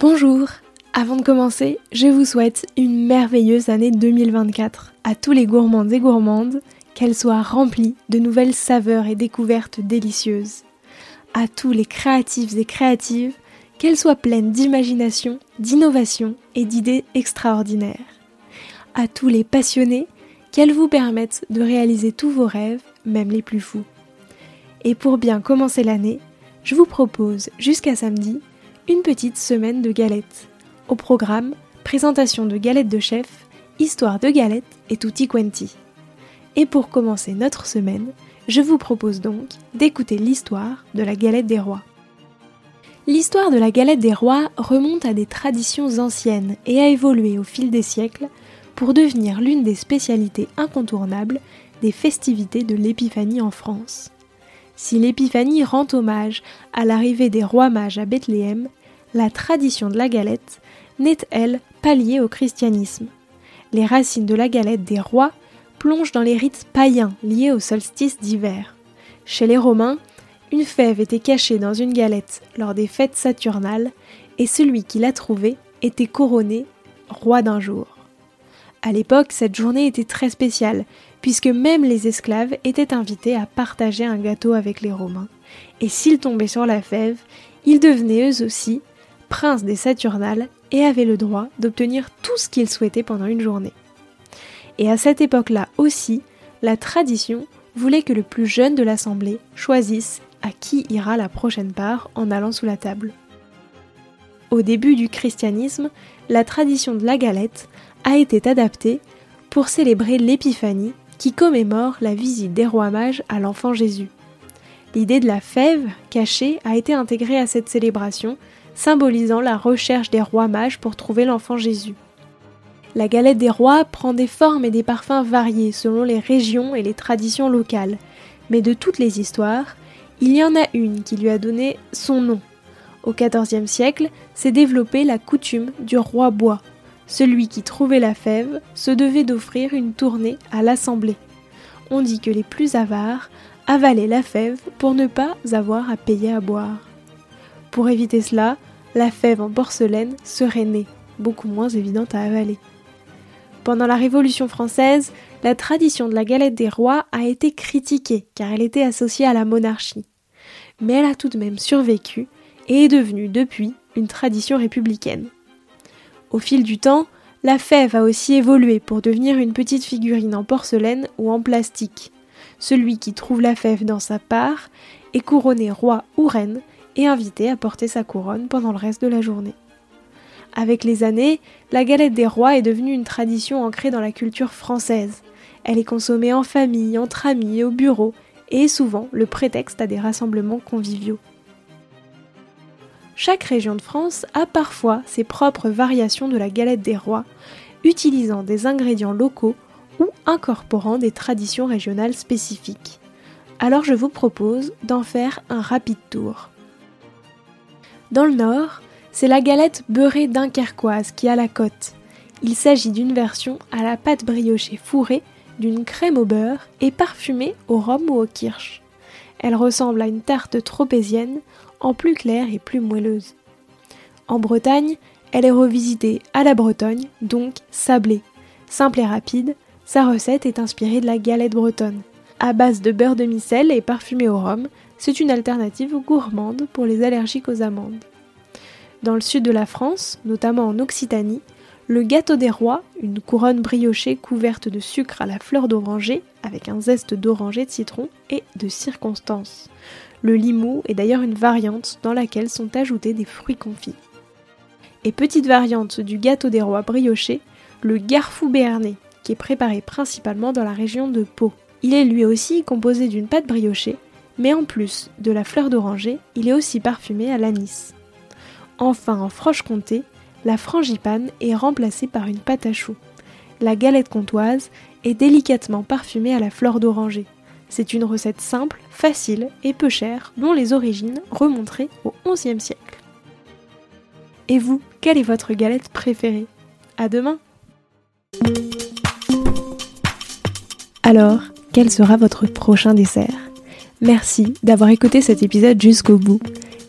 Bonjour Avant de commencer, je vous souhaite une merveilleuse année 2024 à tous les gourmands et gourmandes, qu'elle soit remplie de nouvelles saveurs et découvertes délicieuses. À tous les créatifs et créatives, qu'elle soit pleine d'imagination, d'innovation et d'idées extraordinaires. À tous les passionnés, qu'elle vous permette de réaliser tous vos rêves, même les plus fous. Et pour bien commencer l'année, je vous propose jusqu'à samedi une petite semaine de galettes. Au programme, présentation de galettes de chef, histoire de galettes et tutti quanti. Et pour commencer notre semaine, je vous propose donc d'écouter l'histoire de la galette des rois. L'histoire de la galette des rois remonte à des traditions anciennes et a évolué au fil des siècles pour devenir l'une des spécialités incontournables des festivités de l'Épiphanie en France. Si l'Épiphanie rend hommage à l'arrivée des rois mages à Bethléem, la tradition de la galette n'est, elle, pas liée au christianisme. Les racines de la galette des rois plongent dans les rites païens liés au solstice d'hiver. Chez les Romains, une fève était cachée dans une galette lors des fêtes saturnales et celui qui la trouvait était couronné roi d'un jour. À l'époque, cette journée était très spéciale puisque même les esclaves étaient invités à partager un gâteau avec les Romains, et s'ils tombaient sur la fève, ils devenaient eux aussi princes des Saturnales et avaient le droit d'obtenir tout ce qu'ils souhaitaient pendant une journée. Et à cette époque-là aussi, la tradition voulait que le plus jeune de l'assemblée choisisse à qui ira la prochaine part en allant sous la table. Au début du christianisme, la tradition de la galette a été adaptée pour célébrer l'Épiphanie qui commémore la visite des rois mages à l'enfant Jésus. L'idée de la fève cachée a été intégrée à cette célébration, symbolisant la recherche des rois mages pour trouver l'enfant Jésus. La galette des rois prend des formes et des parfums variés selon les régions et les traditions locales, mais de toutes les histoires, il y en a une qui lui a donné son nom. Au XIVe siècle s'est développée la coutume du roi bois, celui qui trouvait la fève se devait d'offrir une tournée à l'assemblée. On dit que les plus avares avalaient la fève pour ne pas avoir à payer à boire. Pour éviter cela, la fève en porcelaine serait née, beaucoup moins évidente à avaler. Pendant la Révolution française, la tradition de la galette des rois a été critiquée car elle était associée à la monarchie. Mais elle a tout de même survécu et est devenue depuis une tradition républicaine. Au fil du temps, la fève a aussi évolué pour devenir une petite figurine en porcelaine ou en plastique. Celui qui trouve la fève dans sa part est couronné roi ou reine et invité à porter sa couronne pendant le reste de la journée. Avec les années, la galette des rois est devenue une tradition ancrée dans la culture française. Elle est consommée en famille, entre amis au bureau, et est souvent le prétexte à des rassemblements conviviaux. Chaque région de France a parfois ses propres variations de la galette des rois, utilisant des ingrédients locaux ou incorporant des traditions régionales spécifiques. Alors je vous propose d'en faire un rapide tour. Dans le nord, c'est la galette beurrée dunkerquoise qui a la cote. Il s'agit d'une version à la pâte briochée fourrée d'une crème au beurre et parfumée au rhum ou au kirsch. Elle ressemble à une tarte tropézienne en plus claire et plus moelleuse. En Bretagne, elle est revisitée à la Bretagne, donc sablée. Simple et rapide, sa recette est inspirée de la galette bretonne. À base de beurre de micelle et parfumée au rhum, c'est une alternative gourmande pour les allergiques aux amandes. Dans le sud de la France, notamment en Occitanie, le gâteau des rois, une couronne briochée couverte de sucre à la fleur d'oranger, avec un zeste d'oranger de citron et de circonstance. Le limou est d'ailleurs une variante dans laquelle sont ajoutés des fruits confits. Et petite variante du gâteau des rois brioché, le garfou béarnais, qui est préparé principalement dans la région de Pau. Il est lui aussi composé d'une pâte briochée, mais en plus de la fleur d'oranger, il est aussi parfumé à l'anis. Enfin, en Franche-Comté, la frangipane est remplacée par une pâte à choux. La galette comtoise est délicatement parfumée à la fleur d'oranger. C'est une recette simple, facile et peu chère dont les origines remonteraient au XIe siècle. Et vous, quelle est votre galette préférée? À demain Alors, quel sera votre prochain dessert? Merci d'avoir écouté cet épisode jusqu'au bout.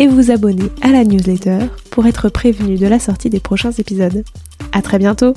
et vous abonner à la newsletter pour être prévenu de la sortie des prochains épisodes. À très bientôt!